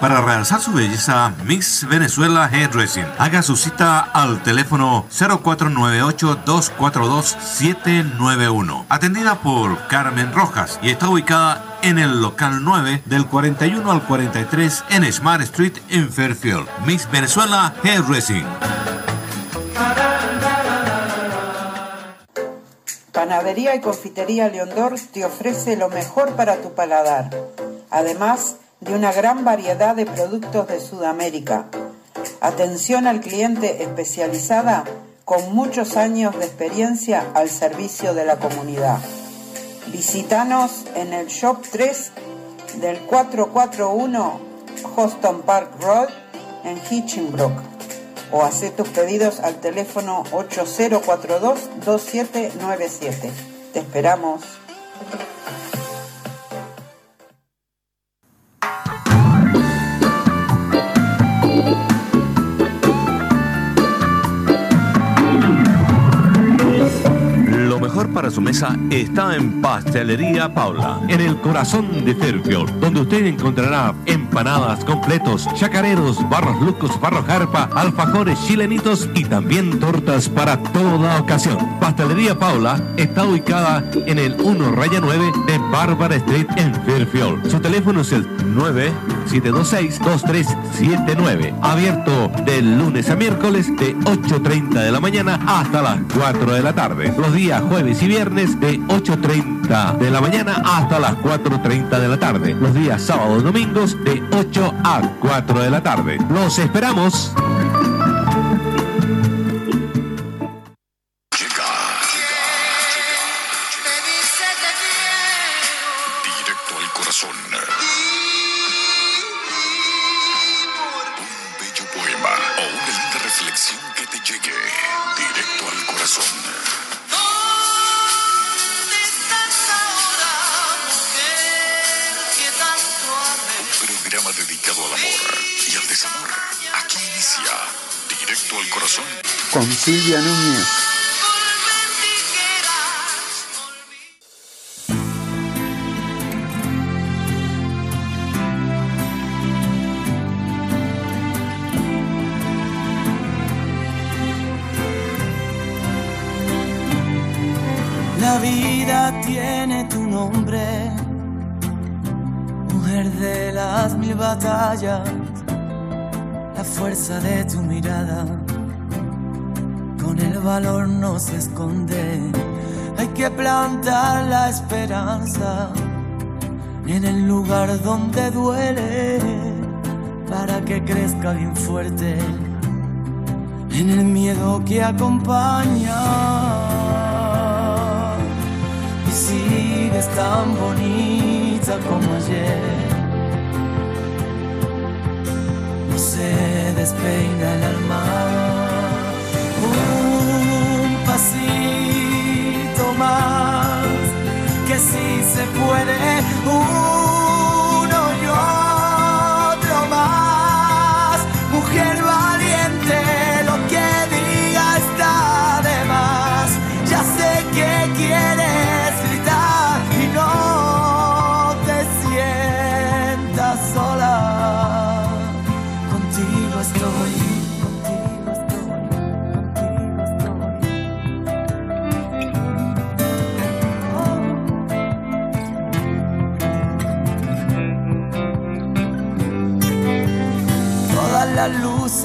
Para realzar su belleza, Miss Venezuela Hairdressing. Haga su cita al teléfono 0498-242-791. Atendida por Carmen Rojas y está ubicada en el local 9 del 41 al 43 en Smart Street en Fairfield. Miss Venezuela Hairdressing. Panadería y Confitería Leondor te ofrece lo mejor para tu paladar, además de una gran variedad de productos de Sudamérica. Atención al cliente especializada con muchos años de experiencia al servicio de la comunidad. Visítanos en el Shop 3 del 441 Houston Park Road en Hitchinbrook o hacer tus pedidos al teléfono 8042-2797. Te esperamos. Su mesa está en Pastelería Paula, en el corazón de Fairfield, donde usted encontrará empanadas completos, chacareros, barros lucos, barros jarpa, alfajores chilenitos y también tortas para toda ocasión. Pastelería Paula está ubicada en el 1 raya 9 de Barbara Street en Fairfield. Su teléfono es el 9726-2379. Abierto de lunes a miércoles de 8.30 de la mañana hasta las 4 de la tarde. Los días jueves y viernes de 8.30 de la mañana hasta las 4.30 de la tarde. Los días sábados y domingos de 8 a 4 de la tarde. Los esperamos. Silvia Núñez. La vida tiene tu nombre, mujer de las mil batallas, la fuerza de tu mirada valor no se esconde. Hay que plantar la esperanza en el lugar donde duele para que crezca bien fuerte en el miedo que acompaña. Y sigues tan bonita como ayer. No se despeina el alma puede.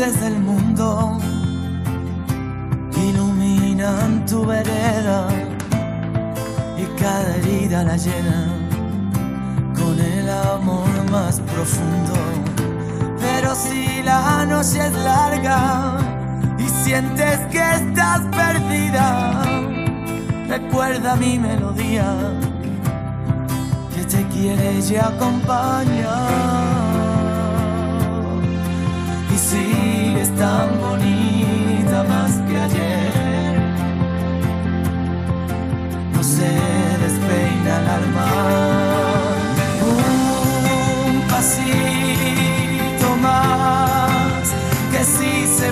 Luces del mundo iluminan tu vereda y cada herida la llena con el amor más profundo. Pero si la noche es larga y sientes que estás perdida, recuerda mi melodía que te quiere y acompaña sigues tan bonita más que ayer. No se despeina el alma. Un pasito más, que si se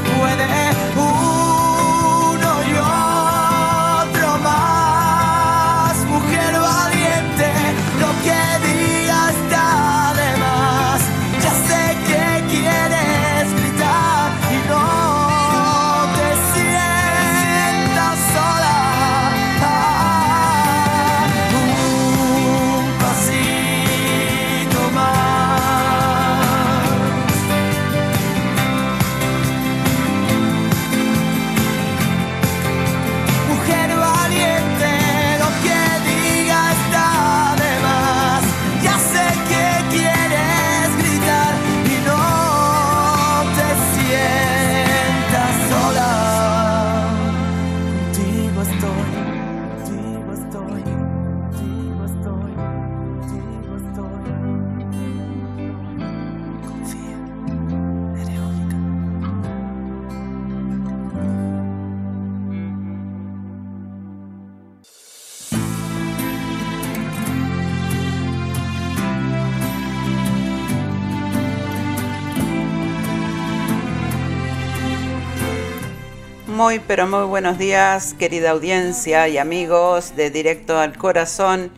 Muy, pero muy buenos días, querida audiencia y amigos de Directo al Corazón.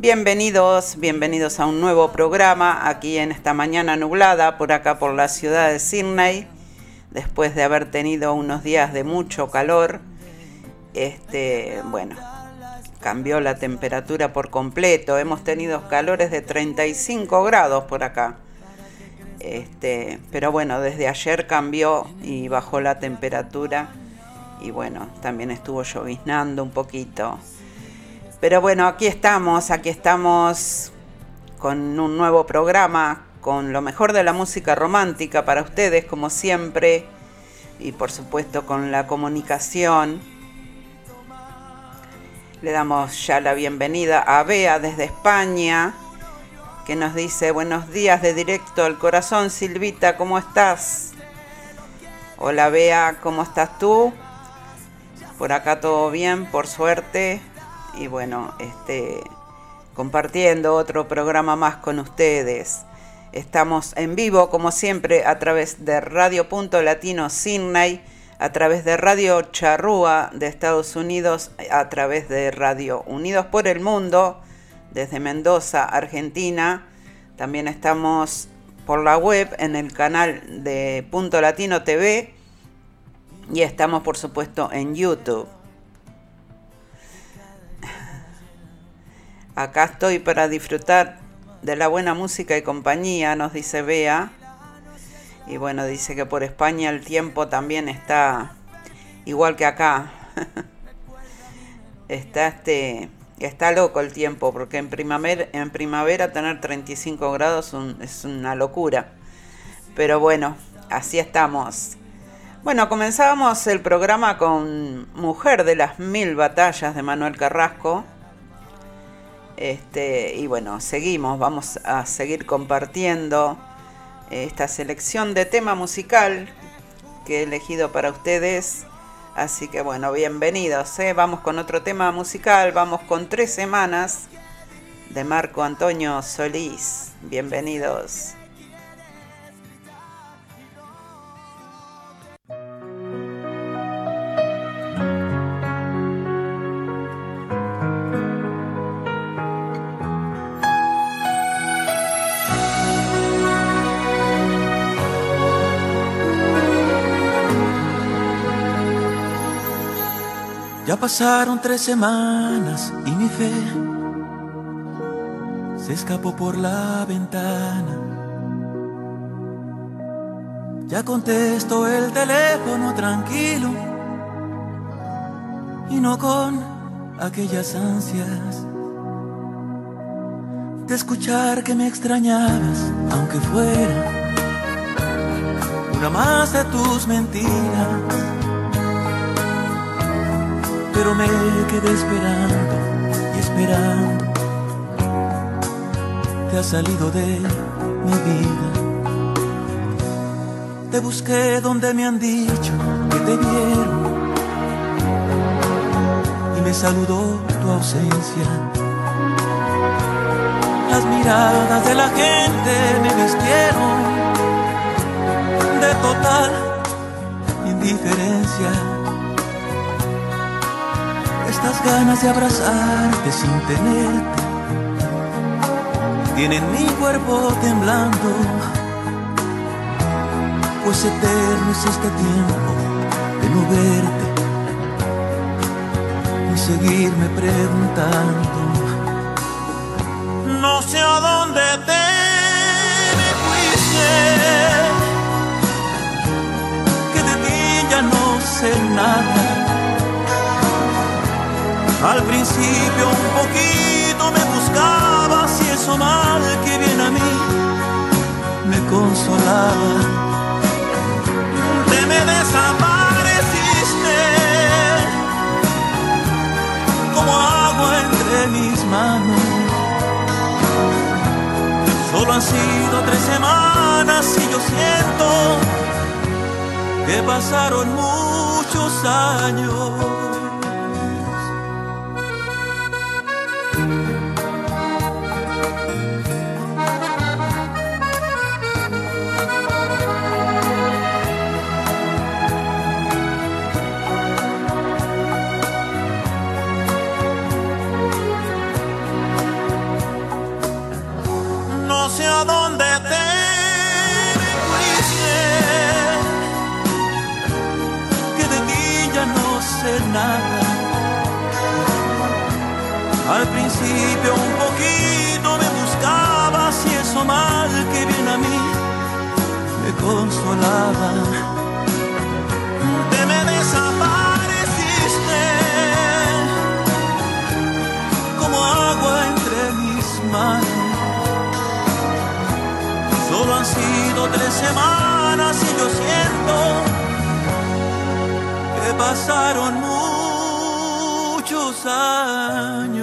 Bienvenidos, bienvenidos a un nuevo programa aquí en esta mañana nublada por acá por la ciudad de Sydney, después de haber tenido unos días de mucho calor. Este, bueno, cambió la temperatura por completo. Hemos tenido calores de 35 grados por acá. Este, pero bueno, desde ayer cambió y bajó la temperatura y bueno, también estuvo lloviznando un poquito. Pero bueno, aquí estamos, aquí estamos con un nuevo programa, con lo mejor de la música romántica para ustedes, como siempre, y por supuesto con la comunicación. Le damos ya la bienvenida a Bea desde España que nos dice buenos días de directo al corazón. Silvita, ¿cómo estás? Hola Bea, ¿cómo estás tú? Por acá todo bien, por suerte. Y bueno, este, compartiendo otro programa más con ustedes. Estamos en vivo, como siempre, a través de Radio Punto Latino Sydney, a través de Radio Charrúa de Estados Unidos, a través de Radio Unidos por el Mundo desde Mendoza, Argentina. También estamos por la web en el canal de Punto Latino TV y estamos por supuesto en YouTube. Acá estoy para disfrutar de la buena música y compañía, nos dice Bea. Y bueno, dice que por España el tiempo también está igual que acá. está este Está loco el tiempo, porque en primavera, en primavera tener 35 grados es una locura. Pero bueno, así estamos. Bueno, comenzábamos el programa con Mujer de las Mil Batallas de Manuel Carrasco. Este, y bueno, seguimos, vamos a seguir compartiendo esta selección de tema musical que he elegido para ustedes Así que bueno, bienvenidos. ¿eh? Vamos con otro tema musical, vamos con tres semanas de Marco Antonio Solís. Bienvenidos. Ya pasaron tres semanas y mi fe se escapó por la ventana. Ya contesto el teléfono tranquilo y no con aquellas ansias de escuchar que me extrañabas, aunque fuera una más de tus mentiras pero me quedé esperando y esperando. Te has salido de mi vida. Te busqué donde me han dicho que te vieron y me saludó tu ausencia. Las miradas de la gente me vistieron de total indiferencia estas ganas de abrazarte sin tenerte tienen mi cuerpo temblando, pues eterno es este tiempo de no verte y seguirme preguntando. No sé a dónde te me fuiste, que de ti ya no sé nada al principio un poquito me buscabas y eso mal que viene a mí me consolaba. Te me desapareciste como agua entre mis manos. Solo han sido tres semanas y yo siento que pasaron muchos años. Consolaba. Te me desapareciste como agua entre mis manos. Solo han sido tres semanas y yo siento que pasaron muchos años.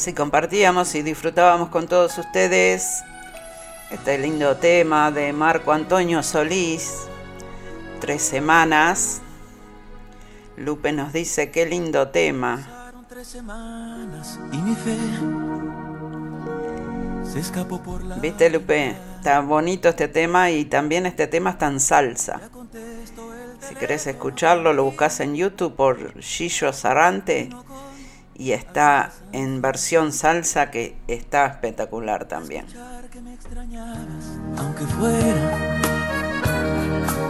Así compartíamos y disfrutábamos con todos ustedes este lindo tema de Marco Antonio Solís, Tres Semanas. Lupe nos dice, qué lindo tema. ¿Viste Lupe? Está bonito este tema y también este tema está en salsa. Si querés escucharlo, lo buscas en YouTube por Gillo Sarante y está en versión salsa que está espectacular también. Aunque fuera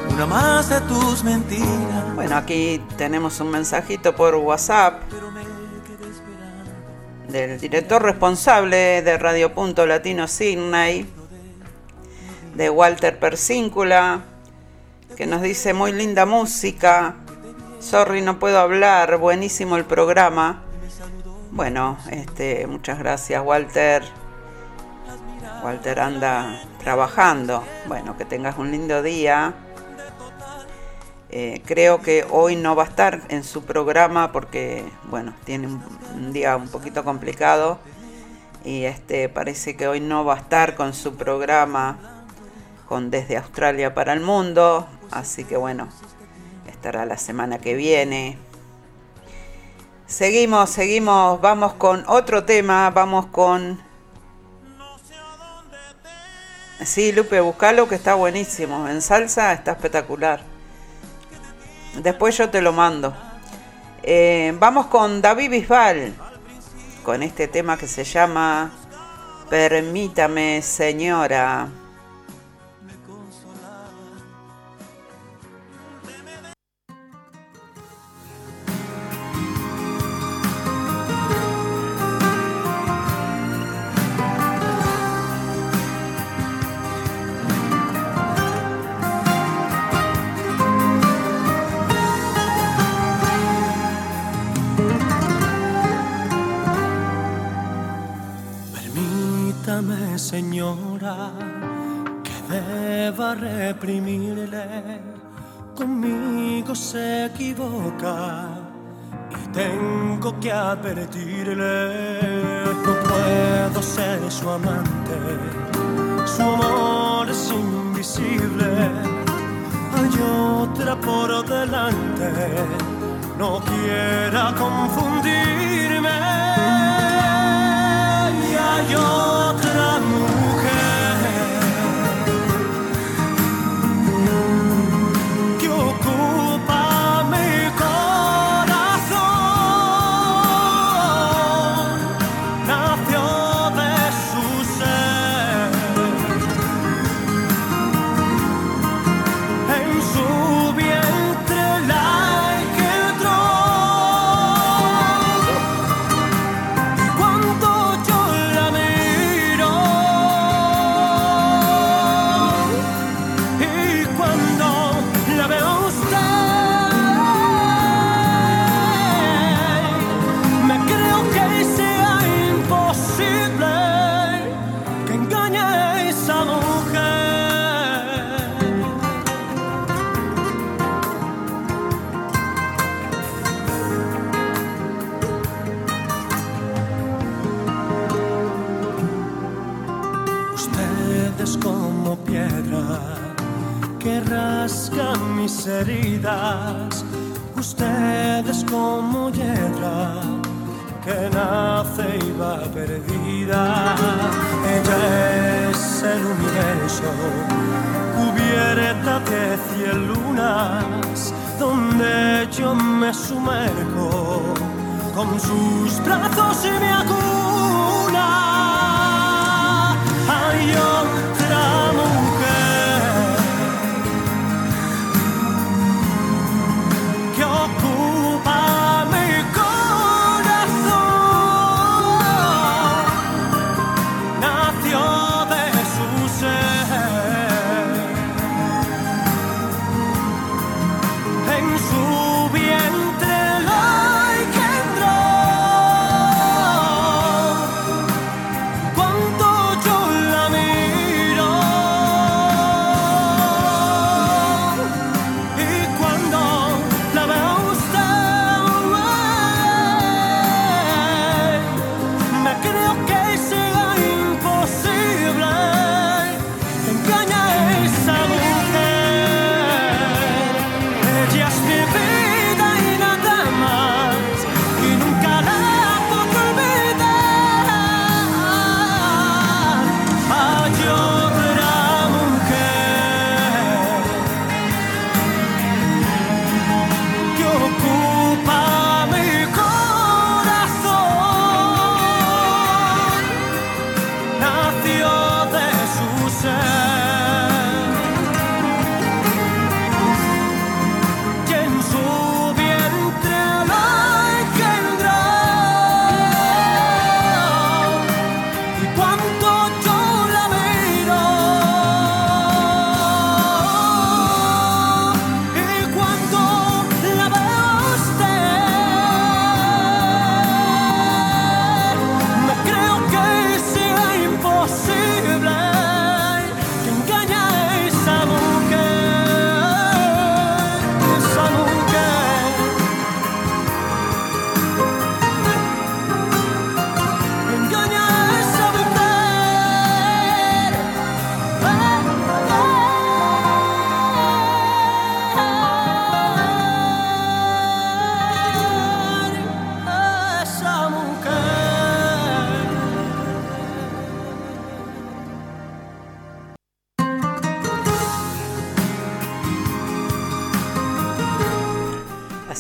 una más de tus mentiras. Bueno, aquí tenemos un mensajito por WhatsApp del director responsable de Radio Punto Latino Sydney, de Walter Persíncula, que nos dice muy linda música. Sorry, no puedo hablar, buenísimo el programa. Bueno, este, muchas gracias Walter. Walter anda trabajando. Bueno, que tengas un lindo día. Eh, creo que hoy no va a estar en su programa porque, bueno, tiene un, día un poquito complicado y este parece que hoy no va a estar con su programa con Desde Australia para el Mundo. Así que bueno, estará la semana que viene. Seguimos, seguimos, vamos con otro tema, vamos con... Sí, Lupe, buscalo que está buenísimo. En salsa está espectacular. Después yo te lo mando. Eh, vamos con David Bisbal, con este tema que se llama Permítame, señora. Señora, que deba reprimirle. Conmigo se equivoca y tengo que advertirle. No puedo ser su amante, su amor es invisible. Hay otra por delante, no quiera confundirme hay otra heridas. Usted es como hiedra que nace y va perdida. Ella es el universo cubierta de cien lunas, donde yo me sumerjo con sus brazos y me acuna.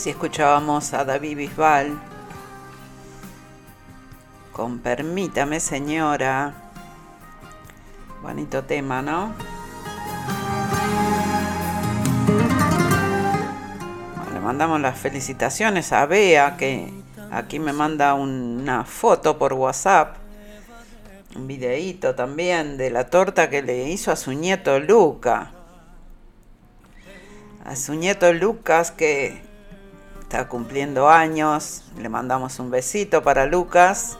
Así escuchábamos a David Bisbal con Permítame señora. Bonito tema, ¿no? Le mandamos las felicitaciones a Bea que aquí me manda una foto por WhatsApp. Un videíto también de la torta que le hizo a su nieto Luca. A su nieto Lucas que está cumpliendo años. Le mandamos un besito para Lucas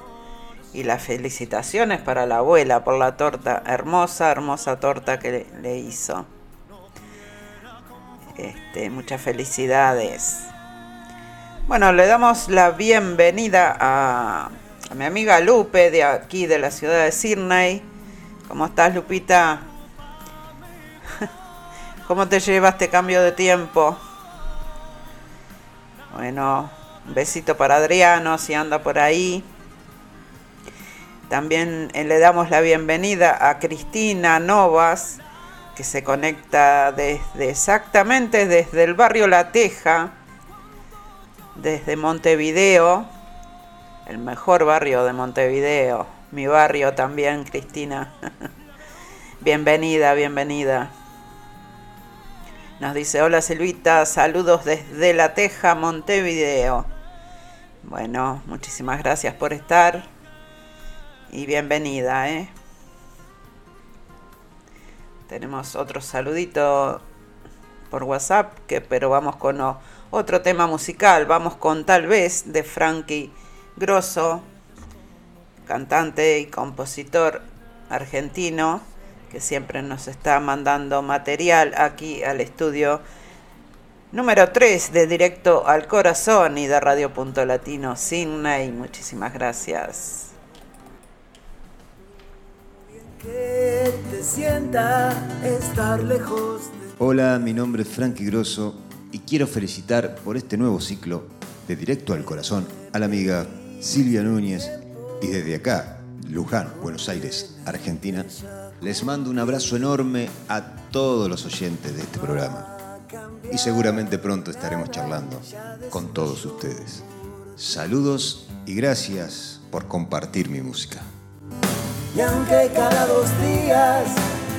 y las felicitaciones para la abuela por la torta, hermosa, hermosa torta que le, hizo. Este, muchas felicidades. Bueno, le damos la bienvenida a, a mi amiga Lupe de aquí de la ciudad de Sydney. ¿Cómo estás, Lupita? ¿Cómo te lleva este cambio de tiempo? Bueno, un besito para Adriano si anda por ahí. También eh, le damos la bienvenida a Cristina Novas, que se conecta desde exactamente desde el barrio La Teja, desde Montevideo, el mejor barrio de Montevideo, mi barrio también, Cristina. bienvenida, bienvenida. Nos dice, hola Silvita, saludos desde La Teja, Montevideo. Bueno, muchísimas gracias por estar y bienvenida, ¿eh? Tenemos otro saludito por WhatsApp, que, pero vamos con otro tema musical. Vamos con Tal vez de Frankie Grosso, cantante y compositor argentino, que siempre nos está mandando material aquí al estudio número 3 de Directo al Corazón y de Radio Punto Latino Sydney. Muchísimas gracias. Que te sienta estar lejos de Hola, mi nombre es Frankie Grosso y quiero felicitar por este nuevo ciclo de Directo al Corazón a la amiga Silvia Núñez y desde acá, Luján, Buenos Aires, Argentina, Les mando un abrazo enorme a todos los oyentes de este programa. Y seguramente pronto estaremos charlando con todos ustedes. Saludos y gracias por compartir mi música. Y aunque cada dos días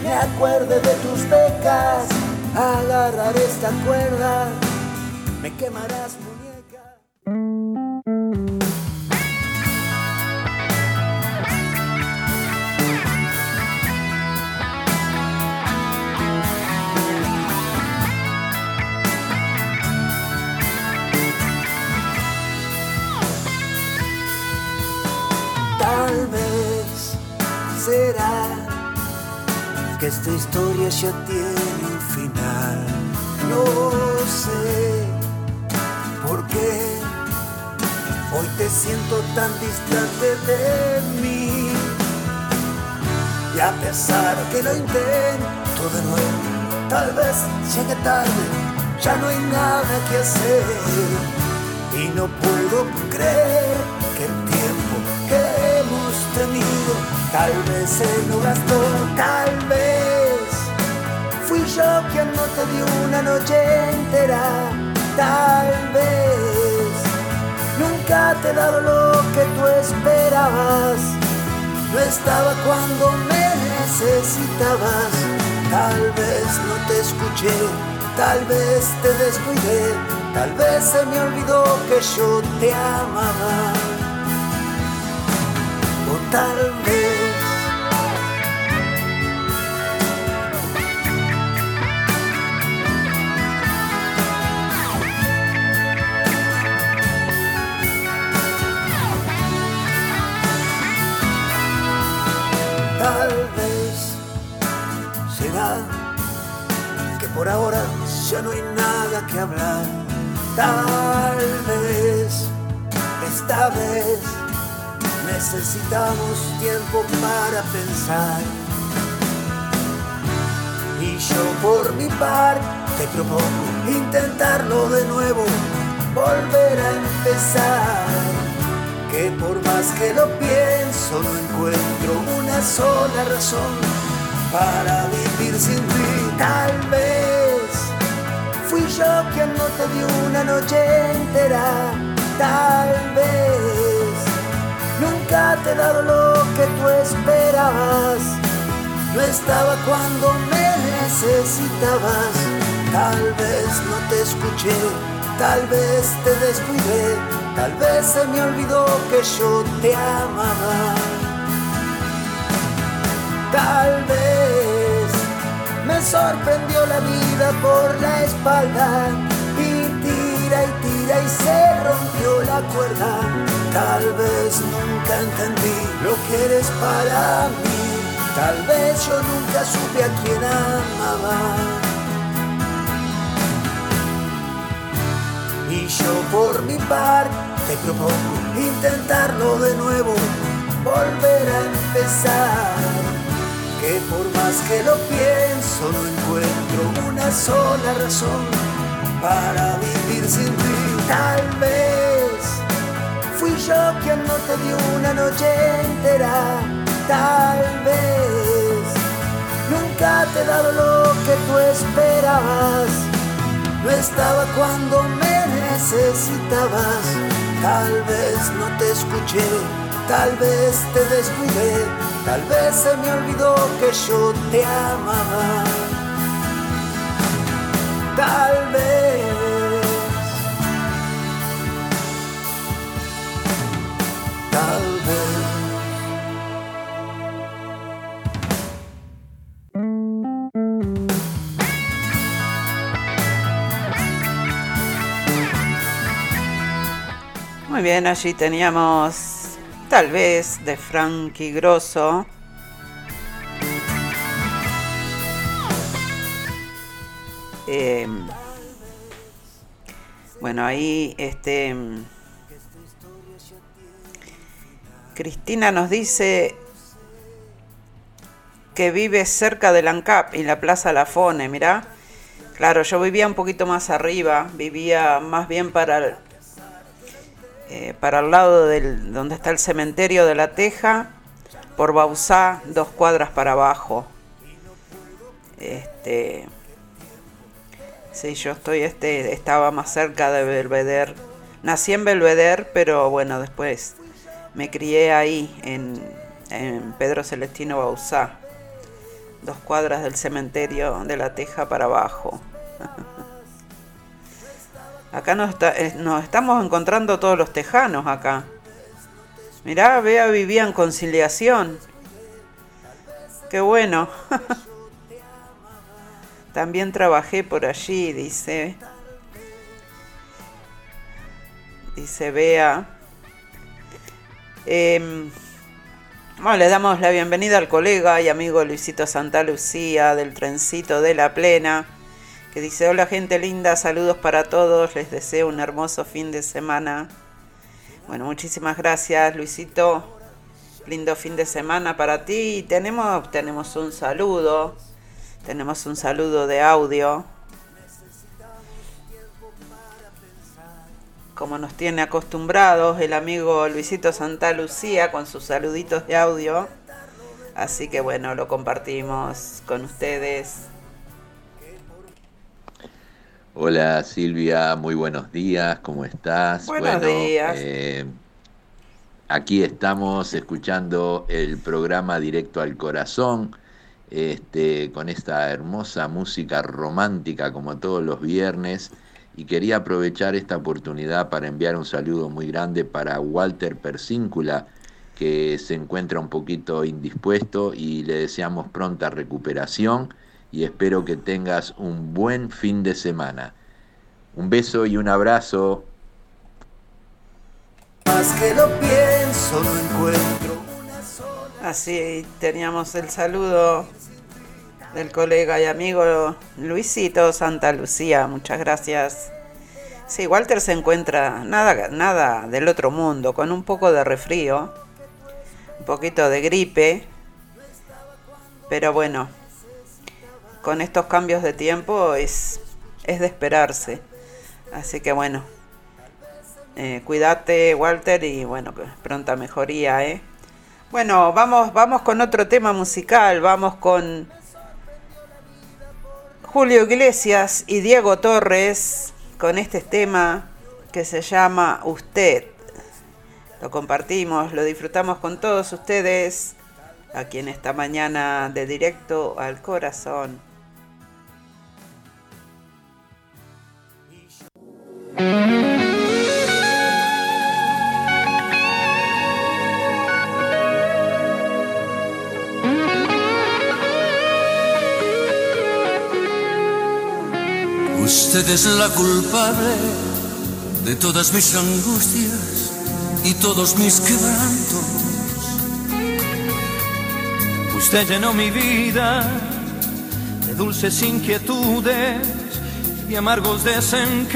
me acuerde de tus becas, agarrar esta cuerda, me quemarás será que esta historia ya tiene un final. No sé por qué hoy te siento tan distante de mí. Y a pesar que lo intento de nuevo, tal vez llegue tarde, ya no hay nada que hacer. Y no puedo creer que el tiempo que hemos tenido tal vez se lo gastó, tal vez fui yo quien no te dio una noche entera, tal vez nunca te he dado lo que tú esperabas, no estaba cuando me necesitabas, tal vez no te escuché, tal vez te descuidé, tal vez se me olvidó que yo te amaba. O tal vez por ahora ya no hay nada que hablar tal vez esta vez necesitamos tiempo para pensar. Y yo por mi parte te propongo intentarlo de nuevo, volver a empezar. Que por más que lo pienso no encuentro una sola razón para vivir sin ti. Tal vez fui yo quien no te dio una noche entera. Tal vez Nunca te he dado lo que tú esperabas. No estaba cuando me necesitabas. Tal vez no te escuché, tal vez te descuidé, tal vez se me olvidó que yo te amaba. Tal vez me sorprendió la vida por la espalda y tira y tira y se rompió la cuerda. Tal vez nunca entendí lo que eres para mí. Tal vez yo nunca supe a quién amaba. Y yo por mi parte te propongo intentarlo de nuevo, volver a empezar. Que por más que lo pienso no encuentro una sola razón para vivir sin ti. Tal vez fui yo quien no te dio una noche entera. Tal vez nunca te he dado lo que tú esperabas. No estaba cuando me necesitabas. Tal vez no te escuché, tal vez te descuidé, tal vez se me olvidó que yo te amaba. Tal vez. Tal vez. Muy bien, allí teníamos tal vez de Frankie Grosso. Eh, bueno, ahí este Cristina nos dice que vive cerca del ANCAP y la Plaza Lafone, mirá. Claro, yo vivía un poquito más arriba, vivía más bien para eh, para el lado del, donde está el cementerio de la Teja, por Bausá, dos cuadras para abajo. Este, sí, yo estoy, este, estaba más cerca de Belvedere. Nací en Belvedere, pero bueno, después me crié ahí, en, en Pedro Celestino Bausá. Dos cuadras del cementerio de la Teja para abajo. Acá nos, eh, nos estamos encontrando todos los tejanos acá. Mirá, vea, vivía en conciliación. Qué bueno. También trabajé por allí, dice. Dice Bea. Em, bueno, le damos la bienvenida al colega y amigo Luisito Santa Lucía del Trencito de la Plena que dice, hola gente linda, saludos para todos, les deseo un hermoso fin de semana. Bueno, muchísimas gracias Luisito, lindo fin de semana para ti. tenemos, tenemos un saludo, tenemos un saludo de audio. Como nos tiene acostumbrados el amigo Luisito Santa Lucía con sus saluditos de audio. Así que bueno, lo compartimos con ustedes. Hola Silvia, muy buenos días, ¿cómo estás? Buenos días. Eh, aquí estamos escuchando el programa Directo al Corazón, este, con esta hermosa música romántica como todos los viernes. Y quería aprovechar esta oportunidad para enviar un saludo muy grande para Walter Persíncula, que se encuentra un poquito indispuesto y le deseamos pronta recuperación y espero que tengas un buen fin de semana. Un beso y un abrazo. Así teníamos el saludo del colega y amigo Luisito Santa Lucía. Muchas gracias. Sí, Walter se encuentra nada, nada del otro mundo, con un poco de refrío, un poquito de gripe, pero bueno, con estos cambios de tiempo es, es de esperarse. Así que bueno, eh, cuídate Walter y bueno, pronta mejoría, ¿eh? Bueno, vamos, vamos con otro tema musical, vamos con Julio Iglesias y Diego Torres con este tema que se llama Usted. Lo compartimos, lo disfrutamos con todos ustedes aquí en esta mañana de directo al corazón. Usted es la culpable de todas mis angustias y todos mis quebrantos. Usted llenó mi vida de dulces inquietudes y amargos desencantos.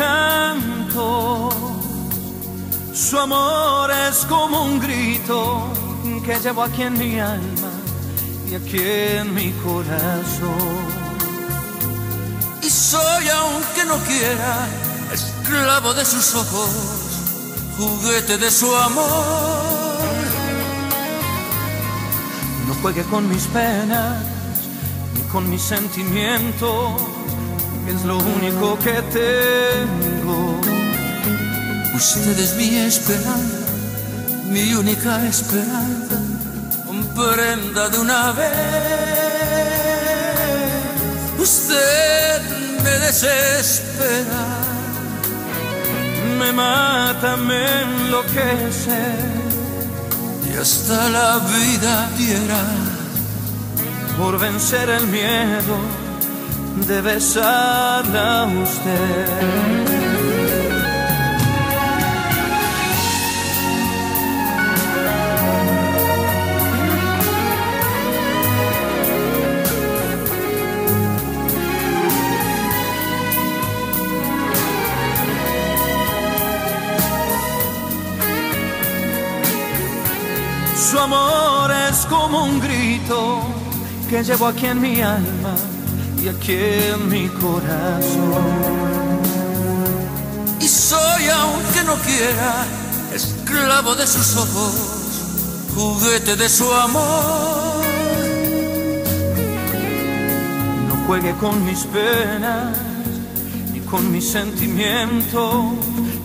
Su amor es como un grito que llevo aquí en mi alma y aquí en mi corazón. Soy, aunque no quiera, esclavo de sus ojos, juguete de su amor. No juegue con mis penas ni con mis sentimientos es lo único que tengo. Usted es mi esperanza, mi única esperanza. Comprenda de una vez. Usted me desespera, me mata, me enloquece y hasta la vida diera por vencer el miedo de besarla a usted. Un grito que llevo aquí en mi alma aquí en mi corazón. Y soy, aunque no quiera, esclavo de sus ojos, juguete de su amor. No juegue con mis penas ni con mis sentimientos,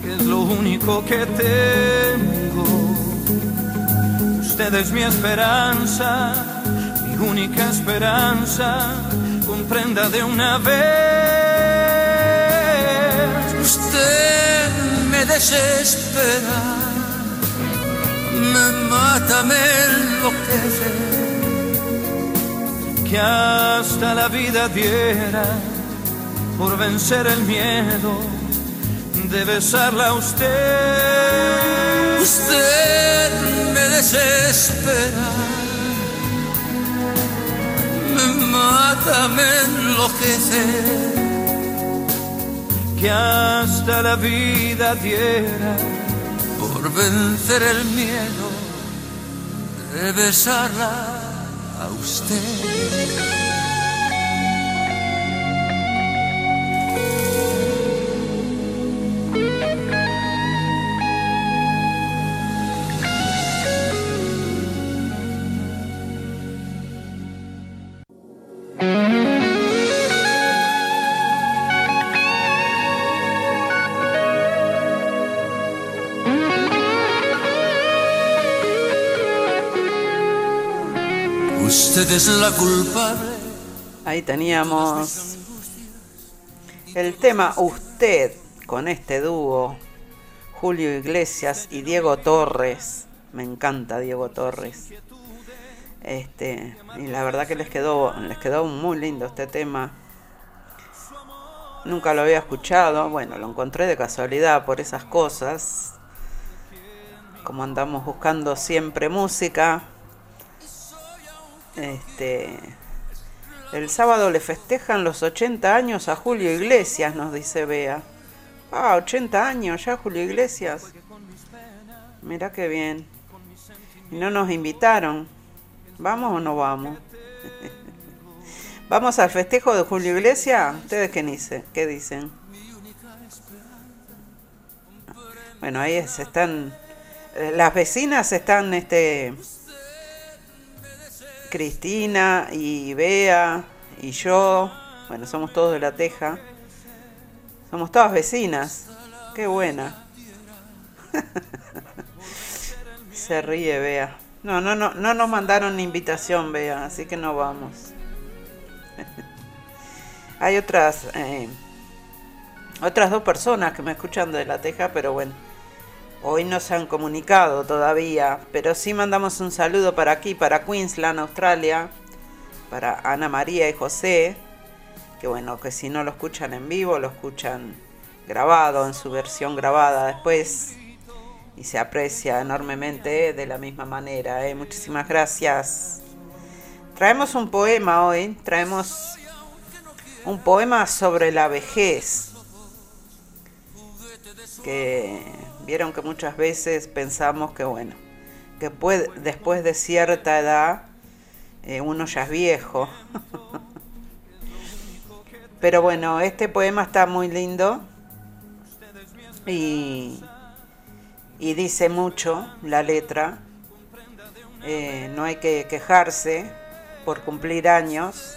que es lo único que tengo. Usted es mi esperanza, mi única esperanza, comprenda de una vez. Usted me desespera me mata, me enloquece, que hasta la vida diera por vencer el miedo de besarla a usted. Usted me desespera, me mata, me enloquece, que hasta la vida diera por vencer el miedo de besarla a usted. Es la. Ahí teníamos el tema Usted con este dúo, Julio Iglesias y Diego Torres. Me encanta Diego Torres. Este, y la verdad que les quedó, les quedó muy lindo este tema. Nunca lo había escuchado, bueno, lo encontré de casualidad por esas cosas. Como andamos buscando siempre música, este, el sábado le festejan los 80 años a Julio Iglesias, nos dice Bea. Ah, 80 años ya Julio Iglesias. Mira qué bien. Y no nos invitaron. ¿Vamos o no vamos? ¿Vamos al festejo de Julio Iglesias? ¿Ustedes qué, dicen? qué dicen? Bueno, ahí están. Eh, las vecinas están este, Cristina y Bea y yo, bueno, somos todos de La Teja. Somos todas vecinas. Qué buena. Se ríe Bea. No, no, no, no nos mandaron invitación, Bea, así que no vamos. Hay otras eh, otras dos personas que me escuchan de La Teja, pero bueno. Hoy no se han comunicado todavía, pero sí mandamos un saludo para aquí, para Queensland, Australia, para Ana María y José, que bueno, que si no lo escuchan en vivo, lo escuchan grabado, en su versión grabada después, y se aprecia enormemente de la misma manera. ¿eh? Muchísimas gracias. Traemos un poema hoy, traemos un poema sobre la vejez, que Vieron que muchas veces pensamos que, bueno, que después de cierta edad eh, uno ya es viejo. Pero bueno, este poema está muy lindo y, dice mucho la letra. Eh, no hay que quejarse por cumplir años,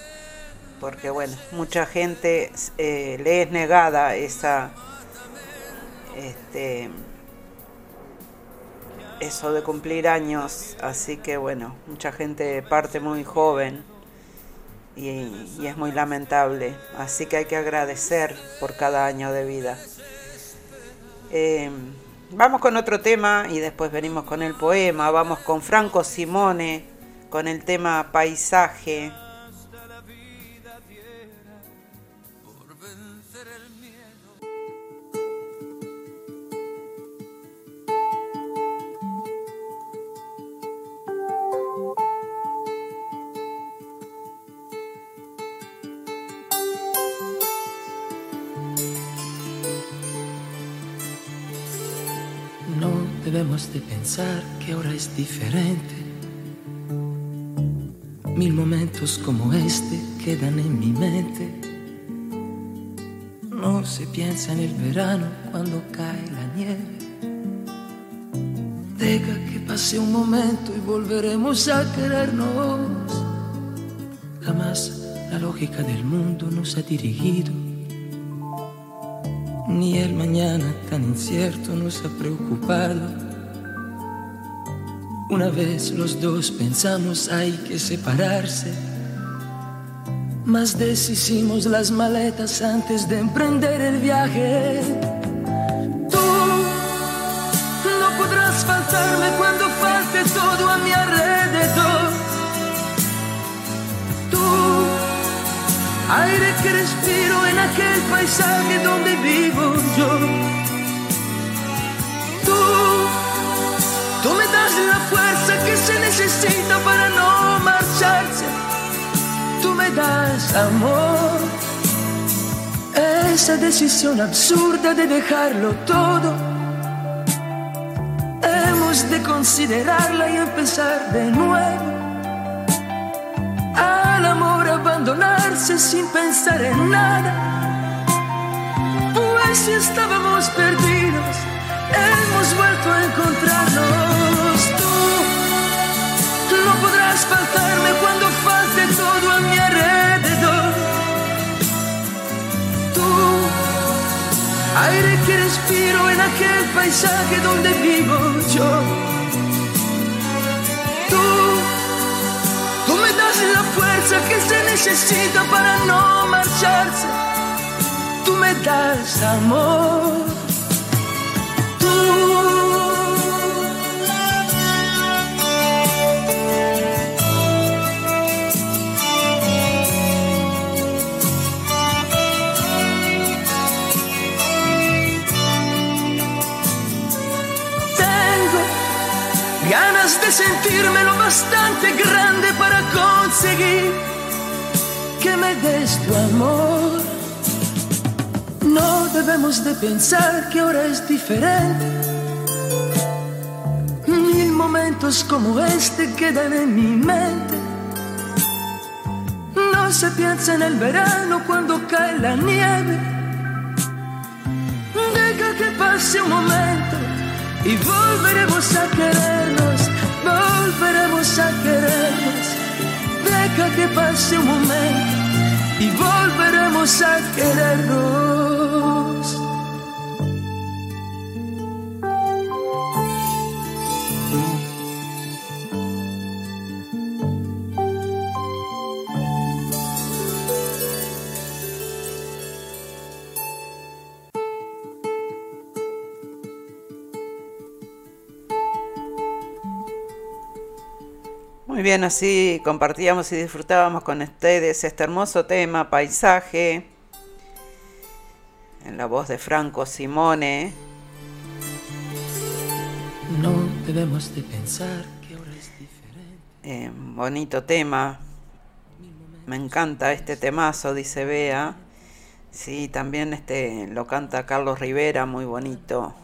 porque bueno, mucha gente eh, le es negada esa este, eso de cumplir años, así que bueno, mucha gente parte muy joven y, es muy lamentable, así que hay que agradecer por cada año de vida. Eh, vamos con otro tema y después venimos con el poema, vamos con Franco Simone con el tema paisaje. Pensar que ahora es diferente. Mil momentos como este quedan en mi mente. No se piensa en el verano cuando cae la nieve. Deja que pase un momento y volveremos a querernos. Jamás la lógica del mundo nos ha dirigido, ni el mañana tan incierto nos ha preocupado. Una vez los dos pensamos hay que separarse, más deshicimos las maletas antes de emprender el viaje. Tú no podrás faltarme cuando falte todo a mi alrededor. Tú, aire que respiro en aquel paisaje donde vivo yo. Tú, la fuerza que se necesita para no marcharse. Tú me das amor. Esa decisión absurda de dejarlo todo. Hemos de considerarla y empezar de nuevo. Al amor abandonarse sin pensar en nada. Pues si estábamos aire que respiro en aquel paisaje donde vivo yo. Tú, tú me das la fuerza que se necesita para no marcharse. Tú me das amor. Sentirme lo bastante grande para conseguir que me des tu amor. No debemos de pensar que ahora es diferente. Mil momentos como este quedan en mi mente. No se piensa en el verano cuando cae la nieve. Deja que pase un momento y volveremos a querernos, volveremos a querernos. Deja que pase un momento y volveremos a querernos. Bien, así compartíamos y disfrutábamos con ustedes este hermoso tema, paisaje, en la voz de Franco Simone. No debemos de pensar que ahora es diferente. Eh, bonito tema. Me encanta este temazo, dice Bea. Sí, también este lo canta Carlos Rivera, muy bonito.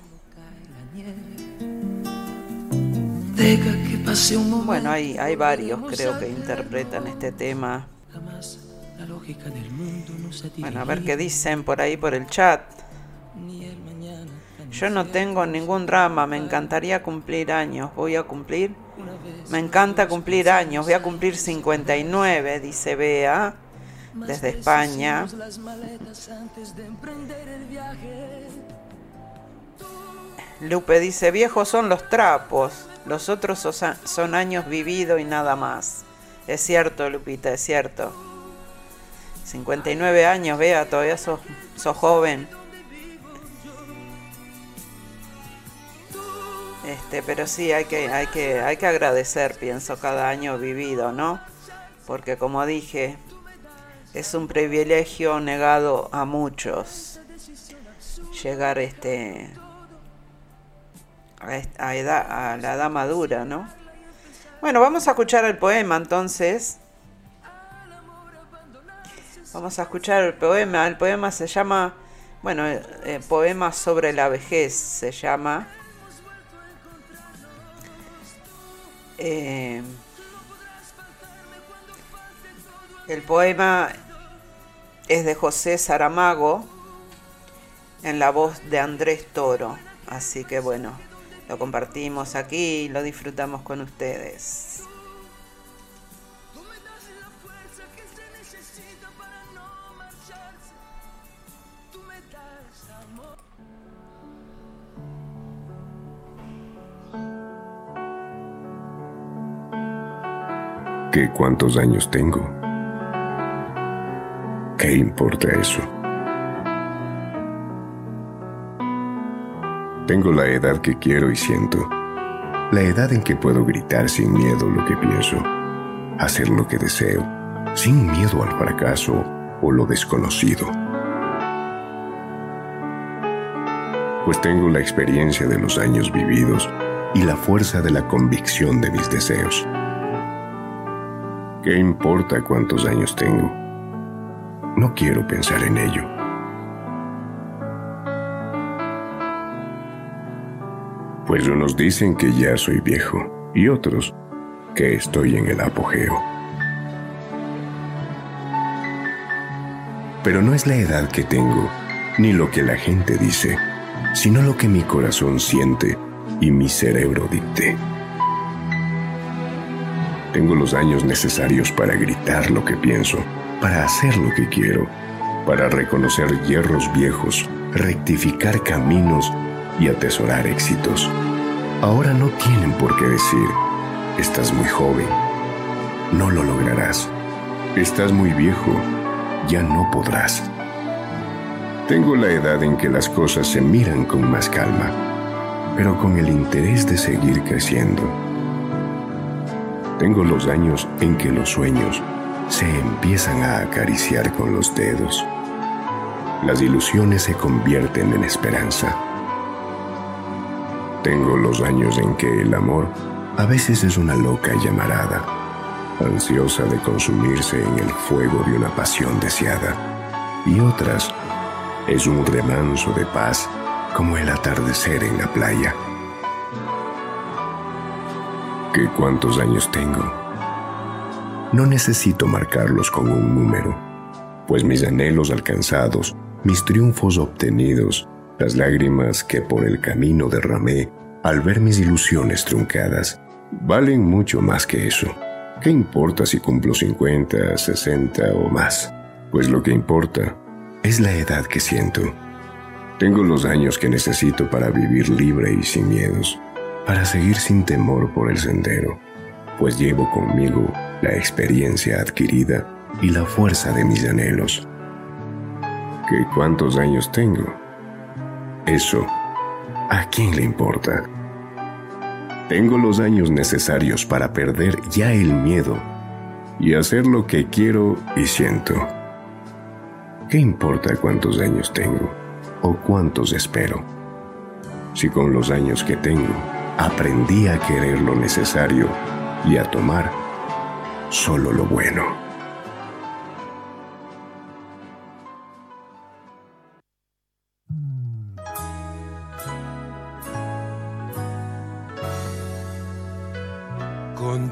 Bueno, hay, hay varios creo que interpretan este tema. Bueno, a ver qué dicen por ahí por el chat. Yo no tengo ningún drama, me encantaría cumplir años. Voy a cumplir. Me encanta cumplir años, voy a cumplir 59, dice Bea, desde España. Lupe dice, viejos son los trapos, los otros son- años vividos y nada más. Es cierto, Lupita, es cierto. 59 años, Bea, todavía sos, sos joven. Este, pero sí hay que, hay que, hay que agradecer, pienso, cada año vivido, ¿no? Porque como dije, es un privilegio negado a muchos llegar este a, la edad madura, ¿no? Bueno, vamos a escuchar el poema entonces. Vamos a escuchar el poema. El poema se llama, bueno, eh, eh, poema sobre la vejez se llama. Eh, el poema es de José Saramago en la voz de Andrés Toro. Así que bueno, lo compartimos aquí, lo disfrutamos con ustedes. ¿Qué cuántos años tengo? ¿Qué importa eso? Tengo la edad que quiero y siento, la edad en que puedo gritar sin miedo lo que pienso, hacer lo que deseo, sin miedo al fracaso o lo desconocido. Pues tengo la experiencia de los años vividos y la fuerza de la convicción de mis deseos. ¿Qué importa cuántos años tengo? No quiero pensar en ello. Pues unos dicen que ya soy viejo y otros que estoy en el apogeo. Pero no es la edad que tengo, ni lo que la gente dice, sino lo que mi corazón siente y mi cerebro dicte. Tengo los años necesarios para gritar lo que pienso, para hacer lo que quiero, para reconocer hierros viejos, rectificar caminos y atesorar éxitos. Ahora no tienen por qué decir, estás muy joven, no lo lograrás, estás muy viejo, ya no podrás. Tengo la edad en que las cosas se miran con más calma, pero con el interés de seguir creciendo tengo los años en que los sueños se empiezan a acariciar con los dedos. Las ilusiones se convierten en esperanza. Tengo los años en que el amor a veces es una loca llamarada, ansiosa de consumirse en el fuego de una pasión deseada, y otras es un remanso de paz como el atardecer en la playa ¿Qué cuántos años tengo? No necesito marcarlos con un número, pues mis anhelos alcanzados, mis triunfos obtenidos, las lágrimas que por el camino derramé al ver mis ilusiones truncadas, valen mucho más que eso. ¿Qué importa si cumplo 50, 60 o más? Pues lo que importa es la edad que siento. Tengo los años que necesito para vivir libre y sin miedos para seguir sin temor por el sendero, pues llevo conmigo la experiencia adquirida y la fuerza de mis anhelos. ¿Qué cuántos años tengo? Eso, ¿a quién le importa? Tengo los años necesarios para perder ya el miedo y hacer lo que quiero y siento. ¿Qué importa cuántos años tengo o cuántos espero? Si con los años que tengo aprendí a querer lo necesario y a tomar solo lo bueno.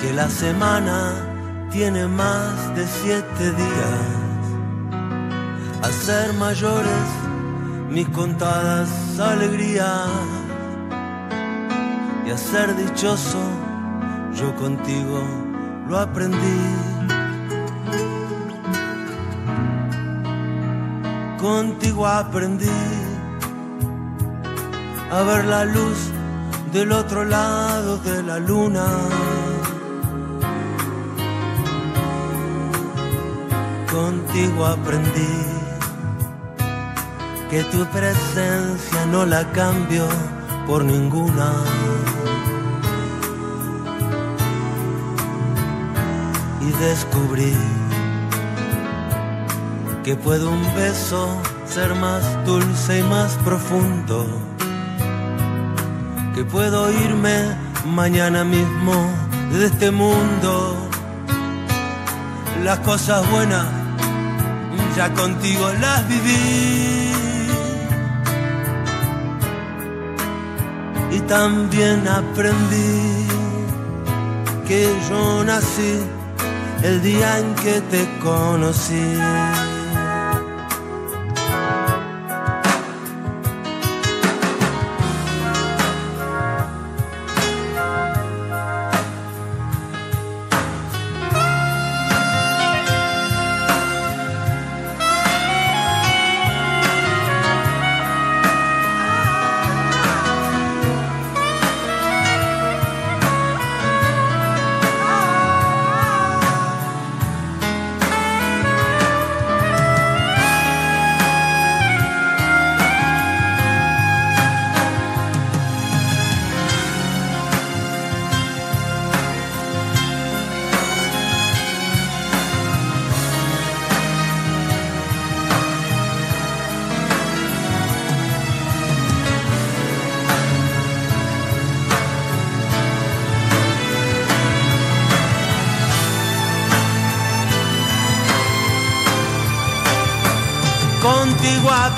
que la semana tiene más de siete días. A ser mayores mis contadas alegrías y a ser dichoso, yo contigo lo aprendí. Contigo aprendí a ver la luz del otro lado de la luna. Contigo aprendí que tu presencia no la cambio por ninguna. descubrí que puede un beso ser más dulce y más profundo que puedo irme mañana mismo de este mundo. Las cosas buenas contigo las viví. Y también aprendí que yo nací el día en que te conocí.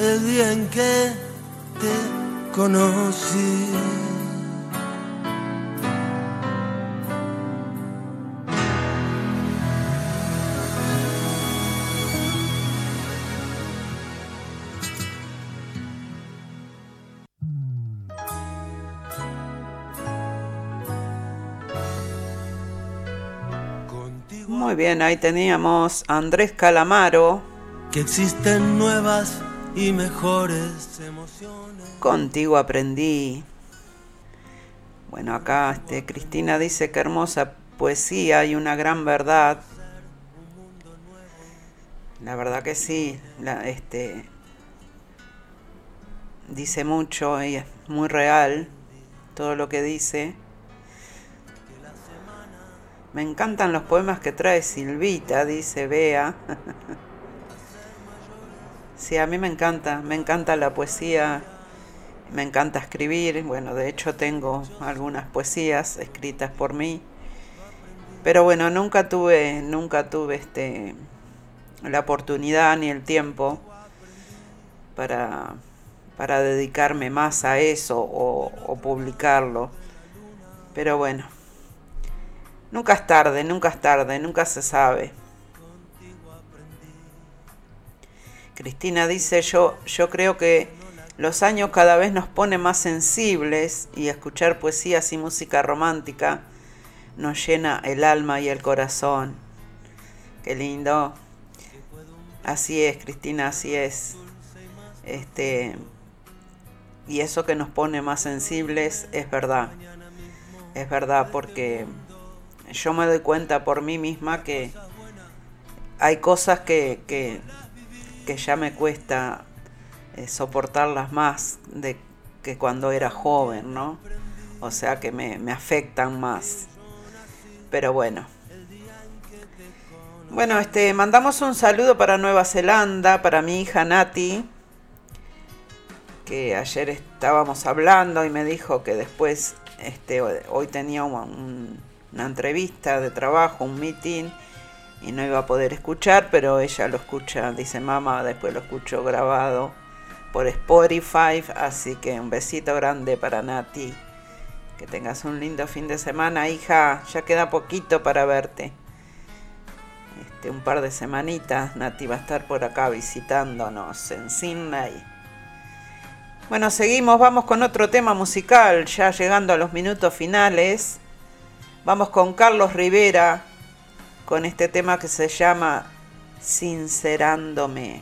el día en que te conocí. Muy bien, ahí teníamos a Andrés Calamaro. Que existen nuevas y mejores emociones. Contigo aprendí. Bueno, acá este, Cristina dice que hermosa poesía y una gran verdad. La verdad que sí, la, este, dice mucho y es muy real todo lo que dice. Me encantan los poemas que trae Silvita, dice Bea. Sí, a mí me encanta, me encanta la poesía, me encanta escribir, bueno, de hecho tengo algunas poesías escritas por mí, pero bueno, nunca tuve, nunca tuve este, la oportunidad ni el tiempo para, para dedicarme más a eso o, o publicarlo, pero bueno, nunca es tarde, nunca es tarde, nunca se sabe. Cristina dice, yo, yo creo que los años cada vez nos ponen más sensibles y escuchar poesías y música romántica nos llena el alma y el corazón. Qué lindo. Así es, Cristina, así es. Este, y eso que nos pone más sensibles es verdad. Es verdad porque yo me doy cuenta por mí misma que hay cosas que, que que ya me cuesta eh, soportarlas más de que cuando era joven, ¿no? O sea que me, me afectan más. Pero bueno. Bueno, este, mandamos un saludo para Nueva Zelanda, para mi hija Nati, que ayer estábamos hablando y me dijo que después, este, hoy tenía una entrevista de trabajo, un meeting, y no iba a poder escuchar, pero ella lo escucha, dice mamá, después lo escucho grabado por Spotify, así que un besito grande para Nati, Que tengas un lindo fin de semana, hija. Ya queda poquito para verte. Este, un par de semanitas, Nati va a estar por acá visitándonos en Sydney. Bueno, seguimos, vamos con otro tema musical, ya llegando a los minutos finales. Vamos con Carlos Rivera, con este tema que se llama Sincerándome.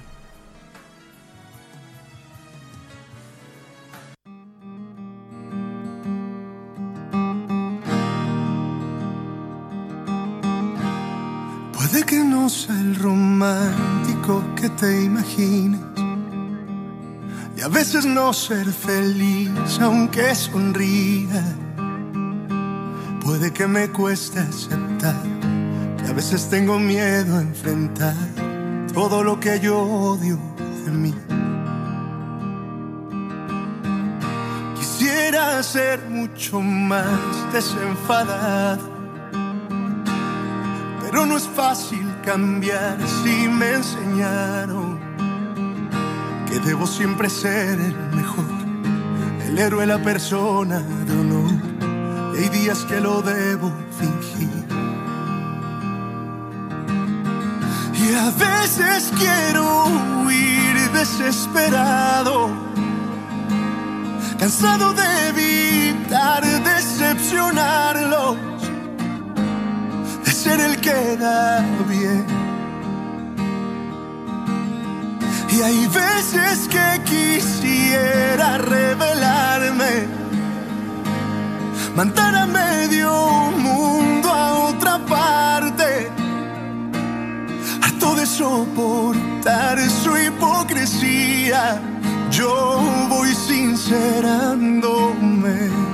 Puede que no sea el romántico que te imaginas. Y a veces no ser feliz aunque sonría. Puede que me cueste aceptar a veces tengo miedo a enfrentar todo lo que yo odio de mí. Quisiera ser mucho más desenfadado pero no es fácil cambiar si me enseñaron que debo siempre ser el mejor, el héroe, la persona de honor. Y hay días que lo debo fingir. Y a veces quiero huir desesperado, cansado de evitar decepcionarlo ser el que da bien. Y hay veces que quisiera revelarme, mandar a medio mundo soportar su hipocresía. Yo voy sincerándome.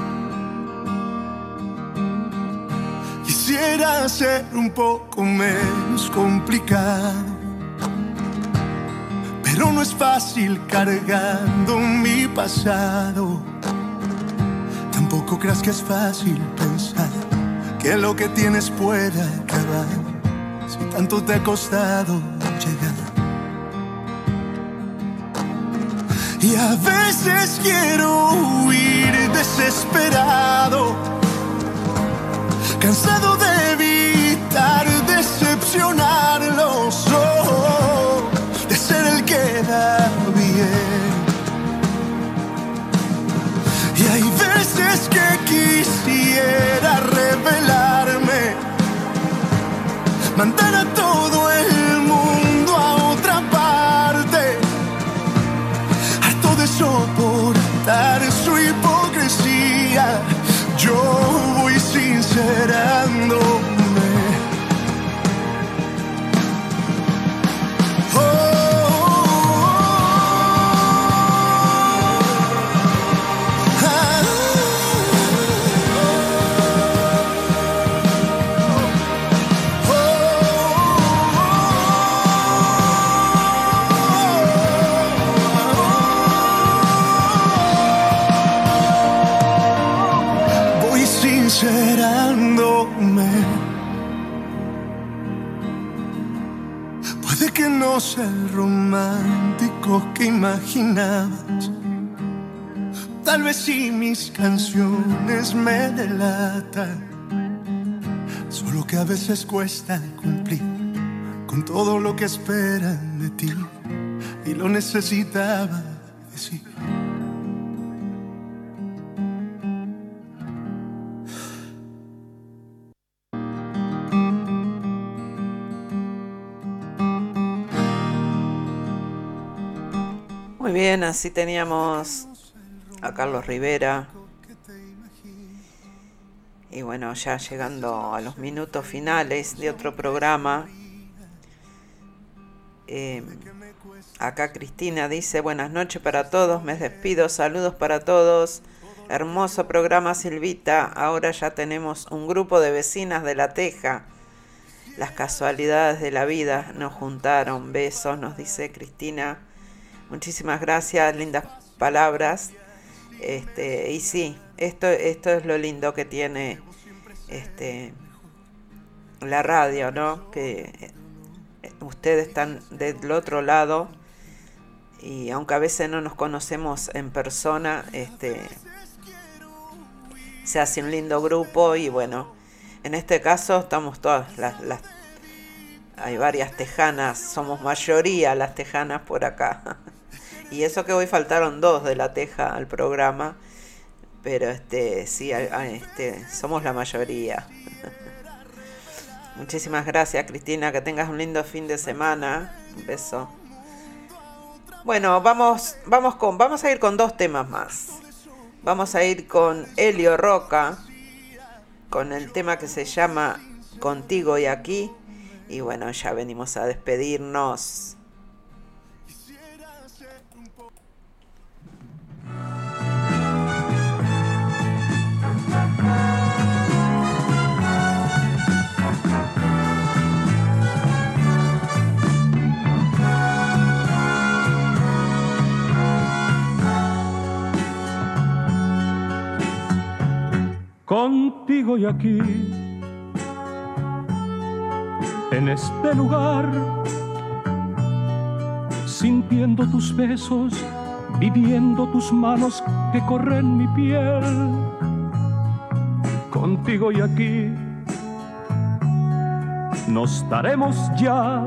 quisiera ser un poco menos complicado. Pero no es fácil cargando mi pasado. Tampoco creas que es fácil pensar que lo que tienes puede acabar. Tanto te ha costado llegar. Y a veces quiero huir desesperado cansado de evitar decepcionarlos, a todo el me delatan. Solo que a veces cuesta cumplir con todo lo que esperan de ti. Y lo necesitaba decir. bien, así teníamos a Carlos Rivera. Y bueno, ya llegando a los minutos finales de otro programa. Em, acá Cristina dice, buenas noches para todos, me despido, saludos para todos. Hermoso programa Silvita, ahora ya tenemos un grupo de vecinas de La Teja. Las casualidades de la vida nos juntaron, besos, nos dice Cristina. Muchísimas gracias, lindas palabras. Este, y sí, esto, esto es lo lindo que tiene este, la radio, ¿no? Que eh, ustedes están del otro lado y aunque a veces no nos conocemos en persona, este, se hace un lindo grupo y bueno, en este caso estamos todas las, las hay varias tejanas, somos mayoría las tejanas por acá. Y eso que hoy faltaron dos de la teja al programa, pero este sí, este, somos la mayoría. Muchísimas gracias, Cristina, que tengas un lindo fin de semana. Un beso. Bueno, vamos, vamos con, vamos a ir con dos temas más. Vamos a ir con Helio Roca, con el tema que se llama Contigo y aquí. Y bueno, ya venimos a despedirnos. Contigo y aquí, en este lugar, sintiendo tus besos, viviendo tus manos que corren mi piel, contigo y aquí, nos daremos ya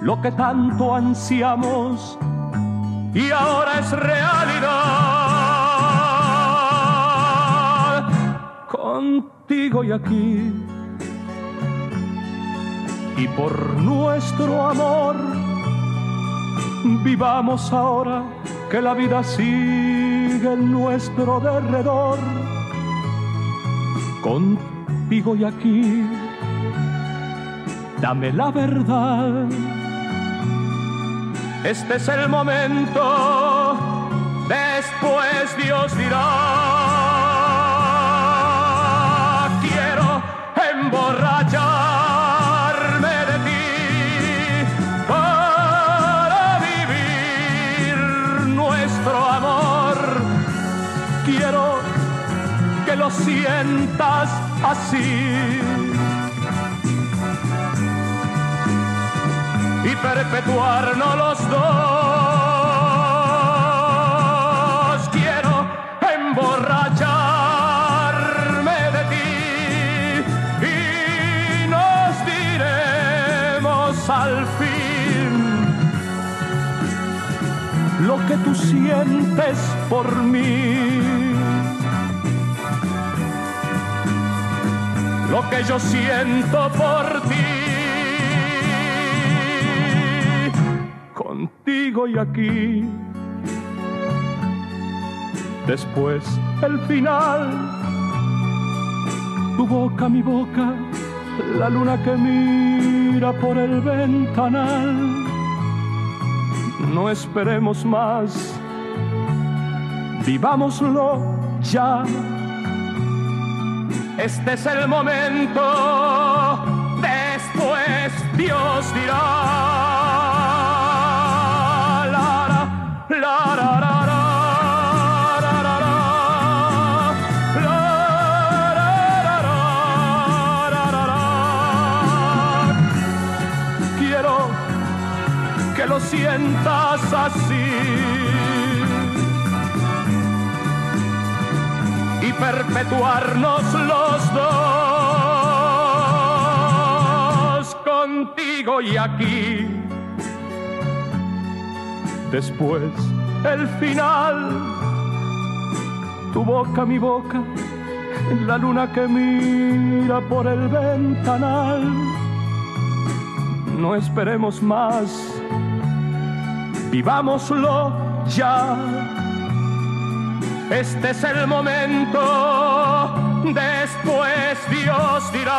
lo que tanto ansiamos y ahora es realidad. Contigo y aquí. Y por nuestro amor, vivamos ahora que la vida sigue en nuestro derredor. Contigo y aquí, dame la verdad. Este es el momento, después Dios dirá. Así. Y perpetuarnos los dos. Quiero emborrachar al fin lo que tú sientes por mí. Lo que yo siento por ti. Contigo y aquí. Después el final. Tu boca, mi boca la luna que mira por el ventanal. No esperemos más, vivámoslo ya. Este es el momento, después Dios dirá. La, la, la, la. sientas así. Y perpetuarnos y aquí. Después el final, tu boca, mi boca, la luna que mira por el ventanal. No esperemos más vivámoslo ya. Este es el momento, después Dios dirá,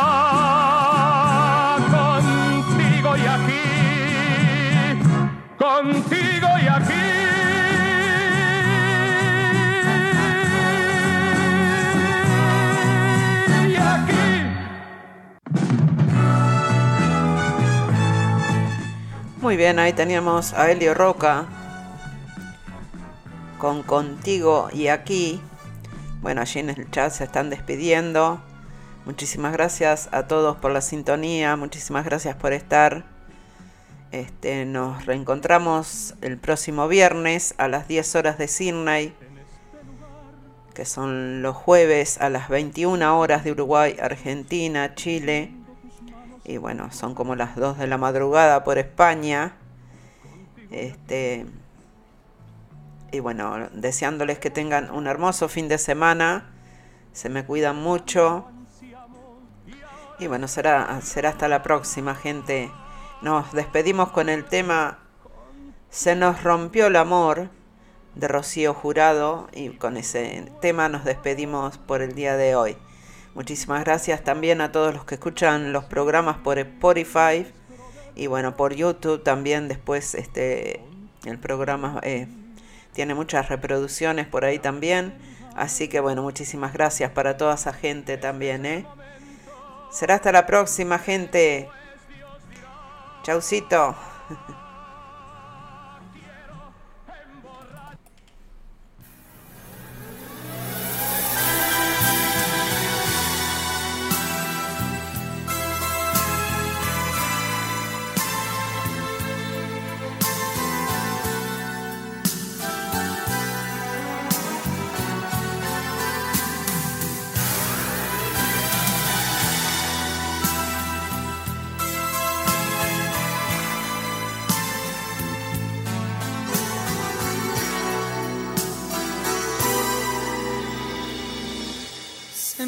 contigo y aquí. Muy bien, ahí teníamos a Elio Roca con Contigo y aquí. Bueno, allí en el chat se están despidiendo. Muchísimas gracias a todos por la sintonía, muchísimas gracias por estar. Este, nos reencontramos el próximo viernes a las 10 horas de Sydney que son los jueves a las 21 horas de Uruguay, Argentina, Chile. Y bueno, son como las 2 de la madrugada por España. Este, y bueno, deseándoles que tengan un hermoso fin de semana. Se me cuidan mucho. Y bueno, será, será hasta la próxima, gente. Nos despedimos con el tema Se nos rompió el amor de Rocío Jurado y con ese tema nos despedimos por el día de hoy. Muchísimas gracias también a todos los que escuchan los programas por Spotify y bueno, por YouTube también después este el programa eh, tiene muchas reproducciones por ahí también. Así que bueno, muchísimas gracias para toda esa gente también, ¿eh? Será hasta la próxima, gente. Chaucito.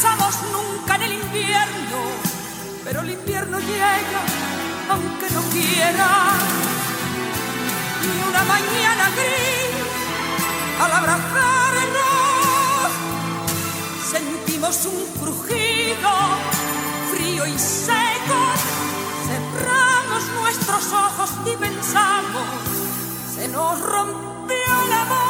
pensamos nunca en el invierno, pero el invierno llega aunque no quiera. Y una mañana gris, al abrazarnos, sentimos un crujido frío y seco. Cerramos nuestros ojos y pensamos, se nos rompió el amor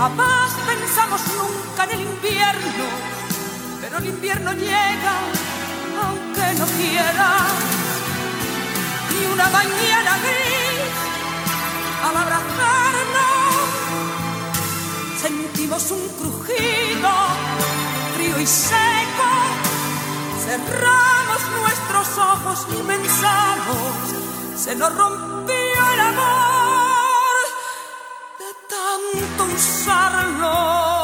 Jamás pensamos nunca en el invierno, pero el invierno llega aunque no quiera. Y una mañana gris, al abrazarnos, sentimos un crujido frío y seco. Cerramos nuestros ojos y pensamos, se nos rompió el amor tanto usarlo.